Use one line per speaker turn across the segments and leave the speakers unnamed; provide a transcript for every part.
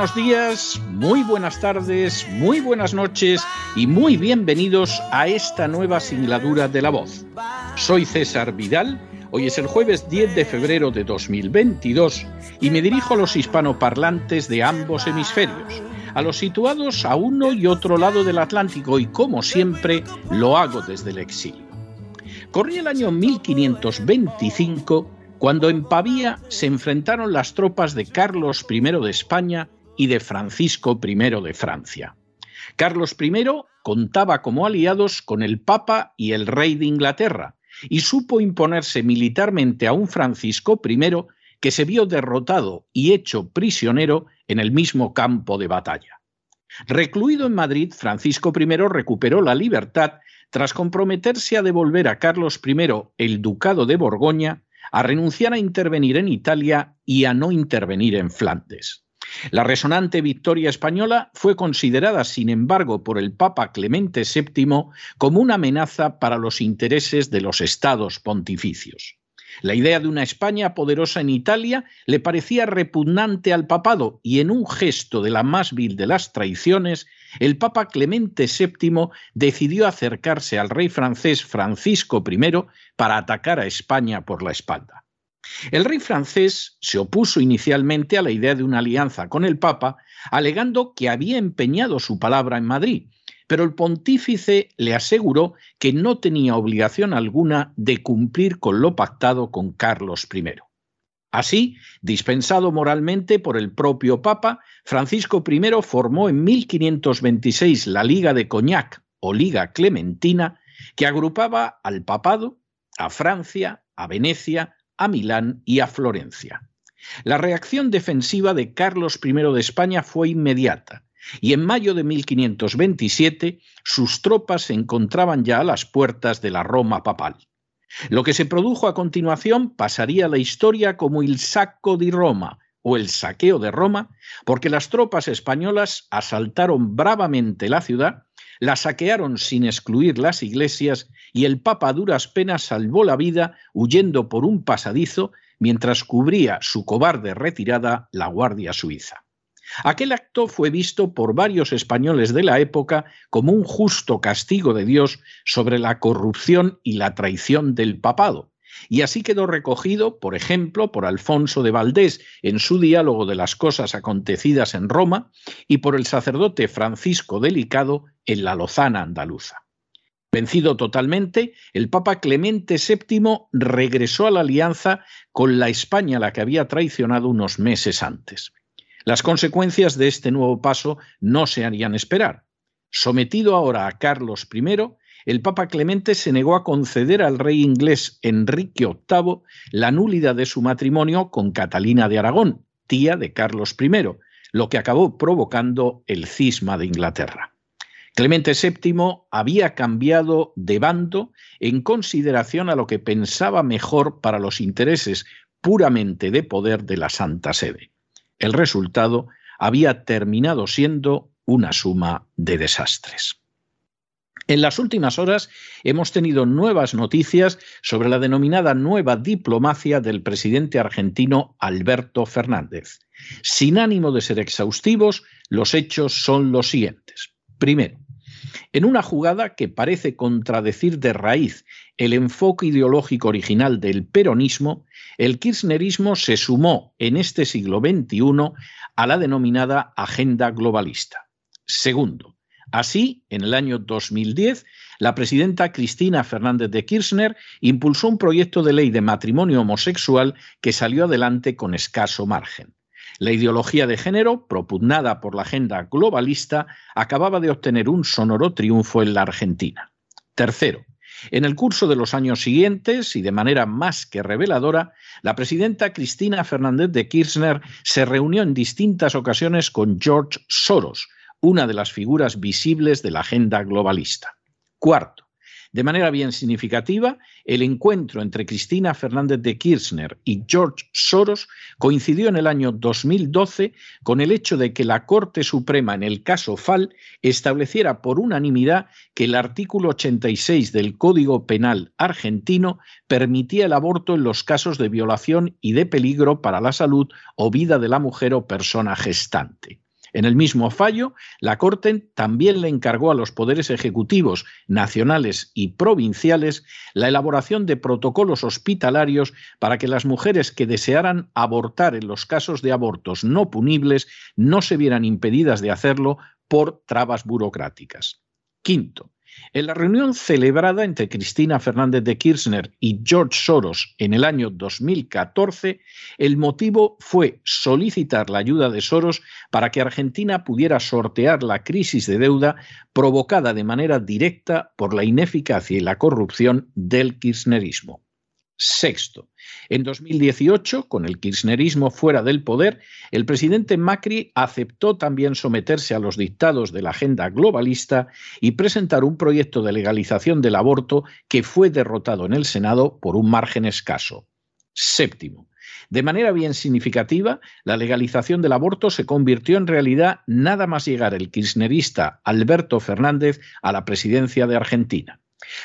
Buenos días, muy buenas tardes, muy buenas noches y muy bienvenidos a esta nueva singladura de la voz. Soy César Vidal, hoy es el jueves 10 de febrero de 2022 y me dirijo a los hispanoparlantes de ambos hemisferios, a los situados a uno y otro lado del Atlántico y como siempre lo hago desde el exilio. Corría el año 1525 cuando en Pavía se enfrentaron las tropas de Carlos I de España y de Francisco I de Francia. Carlos I contaba como aliados con el Papa y el Rey de Inglaterra y supo imponerse militarmente a un Francisco I que se vio derrotado y hecho prisionero en el mismo campo de batalla. Recluido en Madrid, Francisco I recuperó la libertad tras comprometerse a devolver a Carlos I el ducado de Borgoña, a renunciar a intervenir en Italia y a no intervenir en Flandes. La resonante victoria española fue considerada, sin embargo, por el Papa Clemente VII como una amenaza para los intereses de los estados pontificios. La idea de una España poderosa en Italia le parecía repugnante al papado y en un gesto de la más vil de las traiciones el Papa Clemente VII decidió acercarse al rey francés Francisco I para atacar a España por la espalda. El rey francés se opuso inicialmente a la idea de una alianza con el Papa, alegando que había empeñado su palabra en Madrid, pero el pontífice le aseguró que no tenía obligación alguna de cumplir con lo pactado con Carlos I. Así, dispensado moralmente por el propio Papa, Francisco I formó en 1526 la Liga de Cognac o Liga Clementina, que agrupaba al papado, a Francia, a Venecia, a Milán y a Florencia. La reacción defensiva de Carlos I de España fue inmediata, y en mayo de 1527 sus tropas se encontraban ya a las puertas de la Roma papal. Lo que se produjo a continuación pasaría a la historia como el sacco di Roma o el saqueo de Roma, porque las tropas españolas asaltaron bravamente la ciudad, la saquearon sin excluir las iglesias y el Papa a duras penas salvó la vida huyendo por un pasadizo mientras cubría su cobarde retirada la Guardia Suiza. Aquel acto fue visto por varios españoles de la época como un justo castigo de Dios sobre la corrupción y la traición del papado, y así quedó recogido, por ejemplo, por Alfonso de Valdés en su diálogo de las cosas acontecidas en Roma y por el sacerdote Francisco Delicado en la Lozana andaluza. Vencido totalmente, el Papa Clemente VII regresó a la alianza con la España la que había traicionado unos meses antes. Las consecuencias de este nuevo paso no se harían esperar. Sometido ahora a Carlos I, el Papa Clemente se negó a conceder al rey inglés Enrique VIII la nulidad de su matrimonio con Catalina de Aragón, tía de Carlos I, lo que acabó provocando el cisma de Inglaterra. Clemente VII había cambiado de bando en consideración a lo que pensaba mejor para los intereses puramente de poder de la Santa Sede. El resultado había terminado siendo una suma de desastres. En las últimas horas hemos tenido nuevas noticias sobre la denominada nueva diplomacia del presidente argentino Alberto Fernández. Sin ánimo de ser exhaustivos, los hechos son los siguientes. Primero, en una jugada que parece contradecir de raíz el enfoque ideológico original del peronismo, el kirchnerismo se sumó en este siglo XXI a la denominada agenda globalista. Segundo, Así, en el año 2010, la presidenta Cristina Fernández de Kirchner impulsó un proyecto de ley de matrimonio homosexual que salió adelante con escaso margen. La ideología de género, propugnada por la agenda globalista, acababa de obtener un sonoro triunfo en la Argentina. Tercero, en el curso de los años siguientes, y de manera más que reveladora, la presidenta Cristina Fernández de Kirchner se reunió en distintas ocasiones con George Soros, una de las figuras visibles de la agenda globalista. Cuarto, de manera bien significativa, el encuentro entre Cristina Fernández de Kirchner y George Soros coincidió en el año 2012 con el hecho de que la Corte Suprema en el caso FAL estableciera por unanimidad que el artículo 86 del Código Penal argentino permitía el aborto en los casos de violación y de peligro para la salud o vida de la mujer o persona gestante. En el mismo fallo, la Corte también le encargó a los poderes ejecutivos nacionales y provinciales la elaboración de protocolos hospitalarios para que las mujeres que desearan abortar en los casos de abortos no punibles no se vieran impedidas de hacerlo por trabas burocráticas. Quinto, en la reunión celebrada entre Cristina Fernández de Kirchner y George Soros en el año 2014, el motivo fue solicitar la ayuda de Soros para que Argentina pudiera sortear la crisis de deuda provocada de manera directa por la ineficacia y la corrupción del kirchnerismo. Sexto, en 2018, con el kirchnerismo fuera del poder, el presidente Macri aceptó también someterse a los dictados de la agenda globalista y presentar un proyecto de legalización del aborto que fue derrotado en el Senado por un margen escaso. Séptimo, de manera bien significativa, la legalización del aborto se convirtió en realidad nada más llegar el kirchnerista Alberto Fernández a la presidencia de Argentina.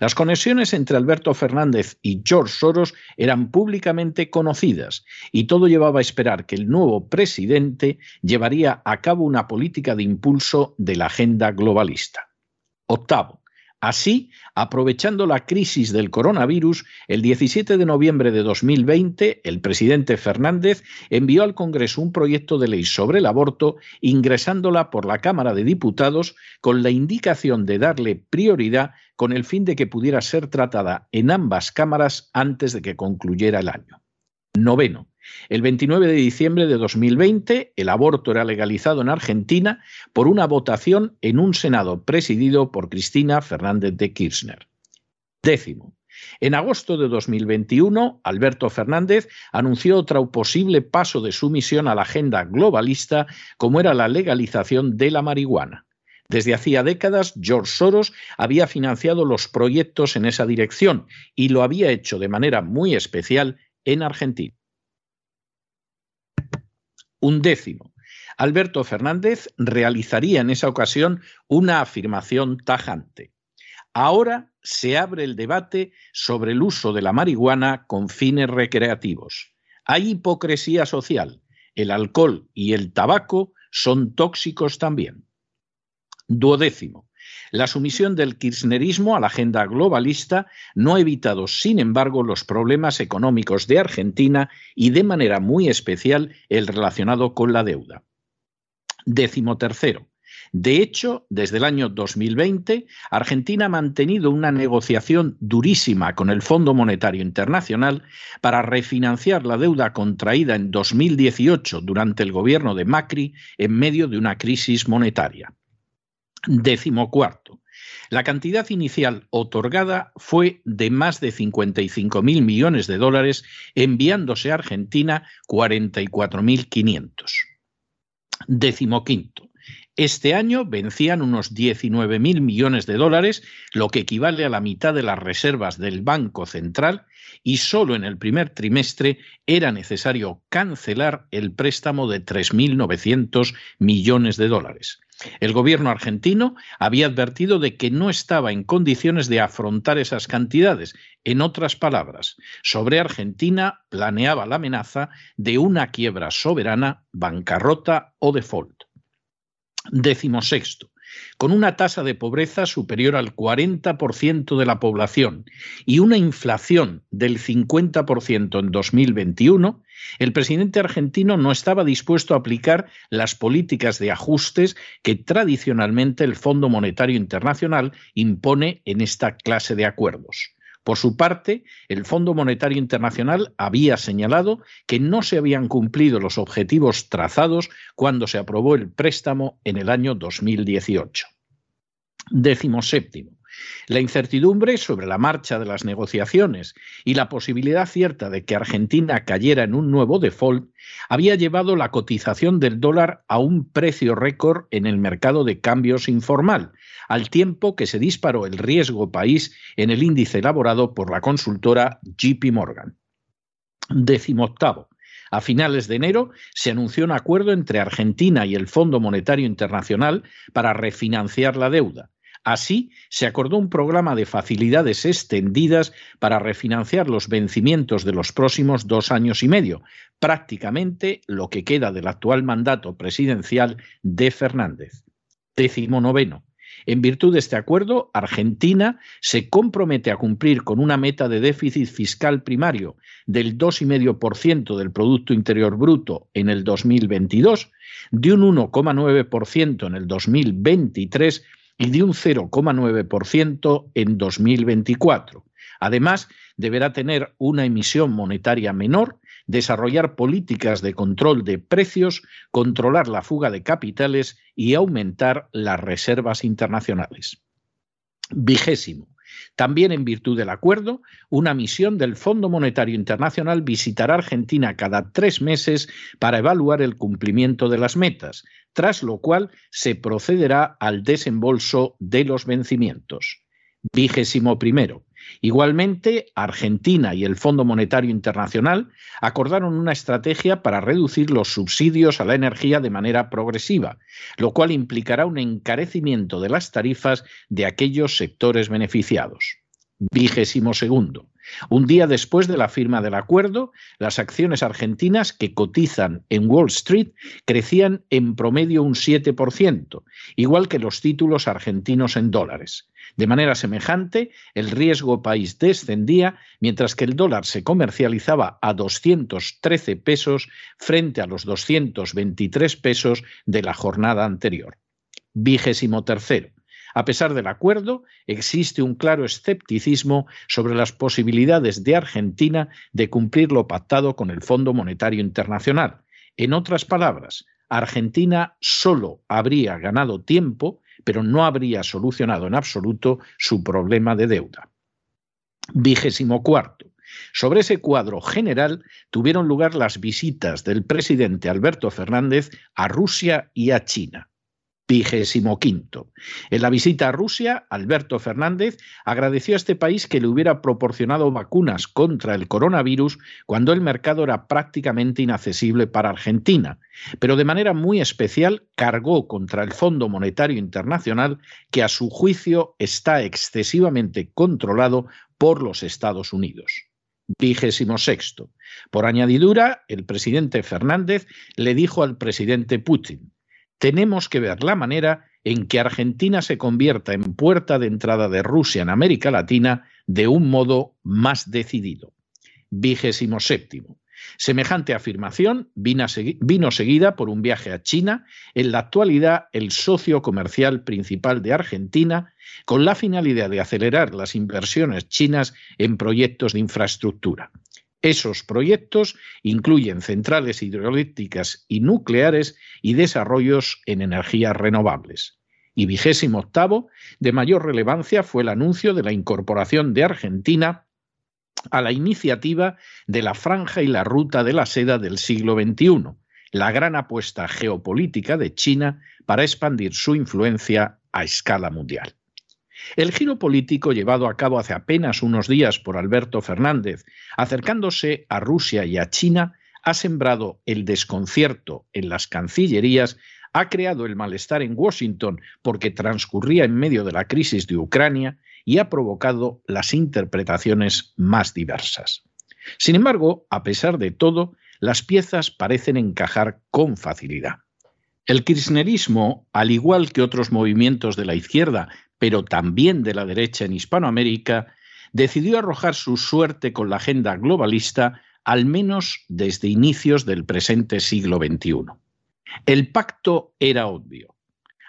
Las conexiones entre Alberto Fernández y George Soros eran públicamente conocidas y todo llevaba a esperar que el nuevo presidente llevaría a cabo una política de impulso de la agenda globalista. Octavo, Así, aprovechando la crisis del coronavirus, el 17 de noviembre de 2020, el presidente Fernández envió al Congreso un proyecto de ley sobre el aborto, ingresándola por la Cámara de Diputados con la indicación de darle prioridad con el fin de que pudiera ser tratada en ambas cámaras antes de que concluyera el año. Noveno. El 29 de diciembre de 2020, el aborto era legalizado en Argentina por una votación en un Senado presidido por Cristina Fernández de Kirchner. Décimo. En agosto de 2021, Alberto Fernández anunció otro posible paso de sumisión a la agenda globalista, como era la legalización de la marihuana. Desde hacía décadas, George Soros había financiado los proyectos en esa dirección y lo había hecho de manera muy especial en Argentina. Un décimo. Alberto Fernández realizaría en esa ocasión una afirmación tajante. Ahora se abre el debate sobre el uso de la marihuana con fines recreativos. Hay hipocresía social. El alcohol y el tabaco son tóxicos también. Duodécimo. La sumisión del kirchnerismo a la agenda globalista no ha evitado, sin embargo, los problemas económicos de Argentina y de manera muy especial el relacionado con la deuda. Décimo tercero. De hecho, desde el año 2020, Argentina ha mantenido una negociación durísima con el Fondo Monetario Internacional para refinanciar la deuda contraída en 2018 durante el gobierno de Macri en medio de una crisis monetaria. Décimo cuarto. La cantidad inicial otorgada fue de más de 55 mil millones de dólares, enviándose a Argentina 44.500. Décimo quinto. Este año vencían unos 19 mil millones de dólares, lo que equivale a la mitad de las reservas del Banco Central, y solo en el primer trimestre era necesario cancelar el préstamo de 3.900 millones de dólares. El gobierno argentino había advertido de que no estaba en condiciones de afrontar esas cantidades. En otras palabras, sobre Argentina planeaba la amenaza de una quiebra soberana, bancarrota o default. Décimo sexto. Con una tasa de pobreza superior al 40% de la población y una inflación del 50% en 2021, el presidente argentino no estaba dispuesto a aplicar las políticas de ajustes que tradicionalmente el Fondo Monetario Internacional impone en esta clase de acuerdos. Por su parte, el Fondo Monetario Internacional había señalado que no se habían cumplido los objetivos trazados cuando se aprobó el préstamo en el año 2018. Décimo séptimo. La incertidumbre sobre la marcha de las negociaciones y la posibilidad cierta de que Argentina cayera en un nuevo default había llevado la cotización del dólar a un precio récord en el mercado de cambios informal, al tiempo que se disparó el riesgo país en el índice elaborado por la consultora JP Morgan. Décimo octavo. A finales de enero se anunció un acuerdo entre Argentina y el Fondo Monetario Internacional para refinanciar la deuda. Así, se acordó un programa de facilidades extendidas para refinanciar los vencimientos de los próximos dos años y medio, prácticamente lo que queda del actual mandato presidencial de Fernández. Décimo noveno. En virtud de este acuerdo, Argentina se compromete a cumplir con una meta de déficit fiscal primario del 2,5% del Producto Interior Bruto en el 2022, de un 1,9% en el 2023 y de un 0,9% en 2024. Además, deberá tener una emisión monetaria menor, desarrollar políticas de control de precios, controlar la fuga de capitales y aumentar las reservas internacionales. Vigésimo. También en virtud del acuerdo, una misión del Fondo Monetario Internacional visitará Argentina cada tres meses para evaluar el cumplimiento de las metas, tras lo cual se procederá al desembolso de los vencimientos. Vigésimo primero. Igualmente, Argentina y el Fondo Monetario Internacional acordaron una estrategia para reducir los subsidios a la energía de manera progresiva, lo cual implicará un encarecimiento de las tarifas de aquellos sectores beneficiados. Vigésimo segundo. Un día después de la firma del acuerdo, las acciones argentinas que cotizan en Wall Street crecían en promedio un 7%, igual que los títulos argentinos en dólares. De manera semejante, el riesgo país descendía mientras que el dólar se comercializaba a 213 pesos frente a los 223 pesos de la jornada anterior. Vigésimo tercero. A pesar del acuerdo, existe un claro escepticismo sobre las posibilidades de Argentina de cumplir lo pactado con el Fondo Monetario Internacional. En otras palabras, Argentina solo habría ganado tiempo, pero no habría solucionado en absoluto su problema de deuda. Vigésimo cuarto. Sobre ese cuadro general tuvieron lugar las visitas del presidente Alberto Fernández a Rusia y a China vigésimo quinto. En la visita a Rusia, Alberto Fernández agradeció a este país que le hubiera proporcionado vacunas contra el coronavirus cuando el mercado era prácticamente inaccesible para Argentina, pero de manera muy especial cargó contra el Fondo Monetario Internacional que a su juicio está excesivamente controlado por los Estados Unidos. Vigésimo sexto. Por añadidura, el presidente Fernández le dijo al presidente Putin, tenemos que ver la manera en que Argentina se convierta en puerta de entrada de Rusia en América Latina de un modo más decidido. Vigésimo séptimo. Semejante afirmación vino, seguida por un viaje a China, en la actualidad el socio comercial principal de Argentina, con la finalidad de acelerar las inversiones chinas en proyectos de infraestructura. Esos proyectos incluyen centrales hidroeléctricas y nucleares y desarrollos en energías renovables. Y vigésimo octavo, de mayor relevancia fue el anuncio de la incorporación de Argentina a la iniciativa de la franja y la ruta de la seda del siglo XXI, la gran apuesta geopolítica de China para expandir su influencia a escala mundial. El giro político llevado a cabo hace apenas unos días por Alberto Fernández, acercándose a Rusia y a China, ha sembrado el desconcierto en las cancillerías, ha creado el malestar en Washington porque transcurría en medio de la crisis de Ucrania y ha provocado las interpretaciones más diversas. Sin embargo, a pesar de todo, las piezas parecen encajar con facilidad. El kirchnerismo, al igual que otros movimientos de la izquierda, pero también de la derecha en Hispanoamérica, decidió arrojar su suerte con la agenda globalista al menos desde inicios del presente siglo XXI. El pacto era obvio.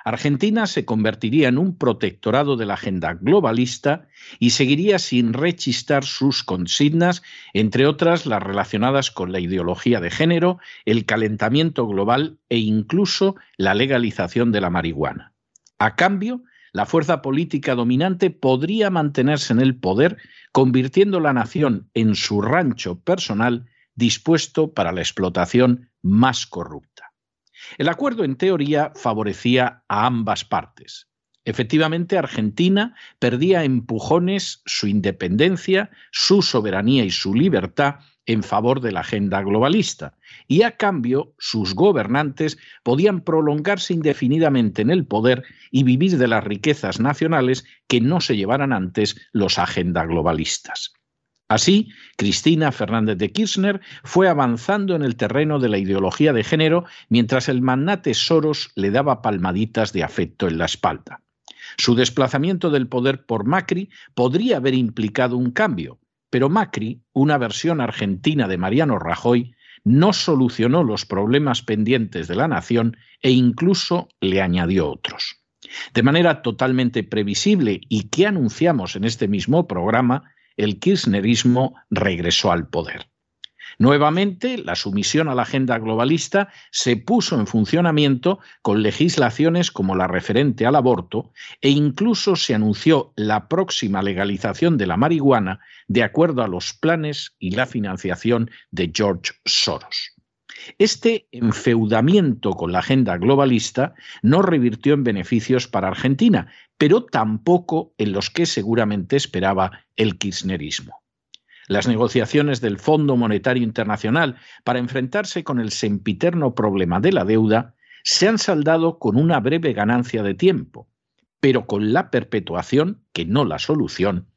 Argentina se convertiría en un protectorado de la agenda globalista y seguiría sin rechistar sus consignas, entre otras las relacionadas con la ideología de género, el calentamiento global e incluso la legalización de la marihuana. A cambio, la fuerza política dominante podría mantenerse en el poder, convirtiendo la nación en su rancho personal dispuesto para la explotación más corrupta. El acuerdo, en teoría, favorecía a ambas partes. Efectivamente, Argentina perdía empujones su independencia, su soberanía y su libertad en favor de la agenda globalista, y a cambio sus gobernantes podían prolongarse indefinidamente en el poder y vivir de las riquezas nacionales que no se llevaran antes los agenda globalistas. Así, Cristina Fernández de Kirchner fue avanzando en el terreno de la ideología de género mientras el magnate Soros le daba palmaditas de afecto en la espalda. Su desplazamiento del poder por Macri podría haber implicado un cambio, pero Macri, una versión argentina de Mariano Rajoy, no solucionó los problemas pendientes de la nación e incluso le añadió otros. De manera totalmente previsible y que anunciamos en este mismo programa, el kirchnerismo regresó al poder. Nuevamente, la sumisión a la agenda globalista se puso en funcionamiento con legislaciones como la referente al aborto e incluso se anunció la próxima legalización de la marihuana de acuerdo a los planes y la financiación de George Soros. Este enfeudamiento con la agenda globalista no revirtió en beneficios para Argentina, pero tampoco en los que seguramente esperaba el kirchnerismo. Las negociaciones del Fondo Monetario Internacional para enfrentarse con el sempiterno problema de la deuda se han saldado con una breve ganancia de tiempo, pero con la perpetuación, que no la solución,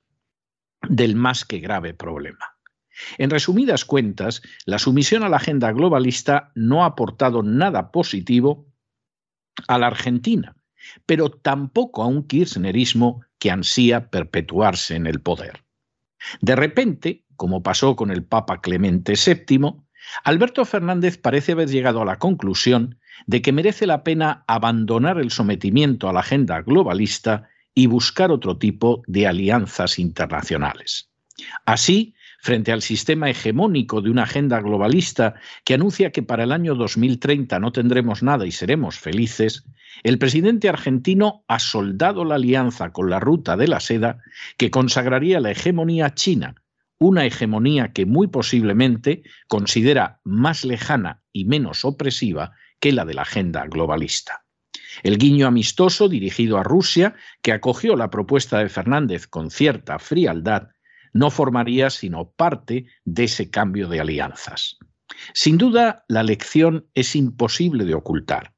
del más que grave problema. En resumidas cuentas, la sumisión a la agenda globalista no ha aportado nada positivo a la Argentina, pero tampoco a un kirchnerismo que ansía perpetuarse en el poder. De repente, como pasó con el Papa Clemente VII, Alberto Fernández parece haber llegado a la conclusión de que merece la pena abandonar el sometimiento a la agenda globalista y buscar otro tipo de alianzas internacionales. Así, frente al sistema hegemónico de una agenda globalista que anuncia que para el año 2030 no tendremos nada y seremos felices, el presidente argentino ha soldado la alianza con la ruta de la seda que consagraría la hegemonía china, una hegemonía que muy posiblemente considera más lejana y menos opresiva que la de la agenda globalista. El guiño amistoso dirigido a Rusia, que acogió la propuesta de Fernández con cierta frialdad, no formaría sino parte de ese cambio de alianzas. Sin duda, la lección es imposible de ocultar.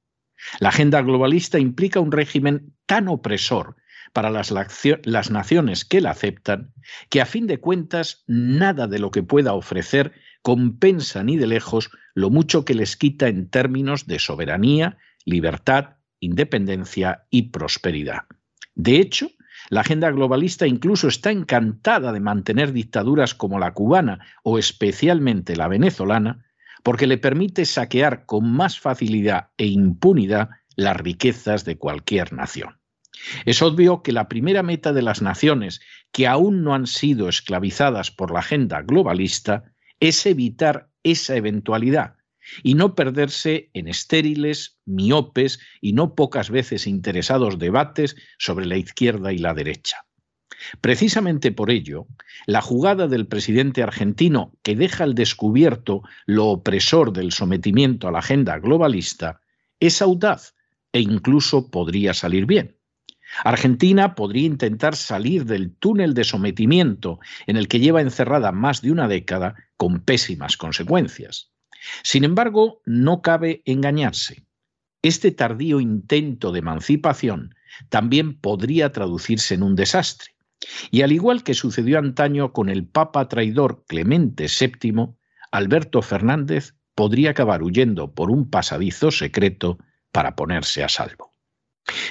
La agenda globalista implica un régimen tan opresor para las, las, naciones que la aceptan que a fin de cuentas nada de lo que pueda ofrecer compensa ni de lejos lo mucho que les quita en términos de soberanía, libertad, independencia y prosperidad. De hecho, la agenda globalista incluso está encantada de mantener dictaduras como la cubana o especialmente la venezolana, porque le permite saquear con más facilidad e impunidad las riquezas de cualquier nación. Es obvio que la primera meta de las naciones que aún no han sido esclavizadas por la agenda globalista es evitar esa eventualidad y no perderse en estériles, miopes y no pocas veces interesados debates sobre la izquierda y la derecha. Precisamente por ello, la jugada del presidente argentino que deja al descubierto lo opresor del sometimiento a la agenda globalista es audaz e incluso podría salir bien. Argentina podría intentar salir del túnel de sometimiento en el que lleva encerrada más de una década con pésimas consecuencias. Sin embargo, no cabe engañarse. Este tardío intento de emancipación también podría traducirse en un desastre. Y al igual que sucedió antaño con el Papa traidor Clemente VII, Alberto Fernández podría acabar huyendo por un pasadizo secreto para ponerse a salvo.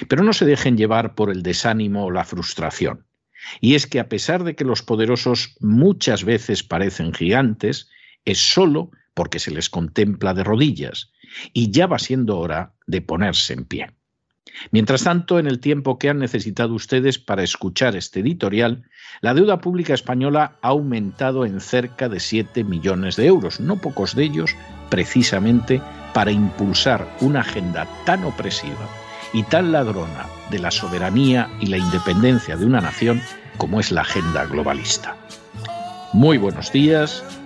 Pero no se dejen llevar por el desánimo o la frustración. Y es que a pesar de que los poderosos muchas veces parecen gigantes, es solo porque se les contempla de rodillas, y ya va siendo hora de ponerse en pie. Mientras tanto, en el tiempo que han necesitado ustedes para escuchar este editorial, la deuda pública española ha aumentado en cerca de 7 millones de euros, no pocos de ellos precisamente para impulsar una agenda tan opresiva y tan ladrona de la soberanía y la independencia de una nación como es la agenda globalista. Muy buenos días,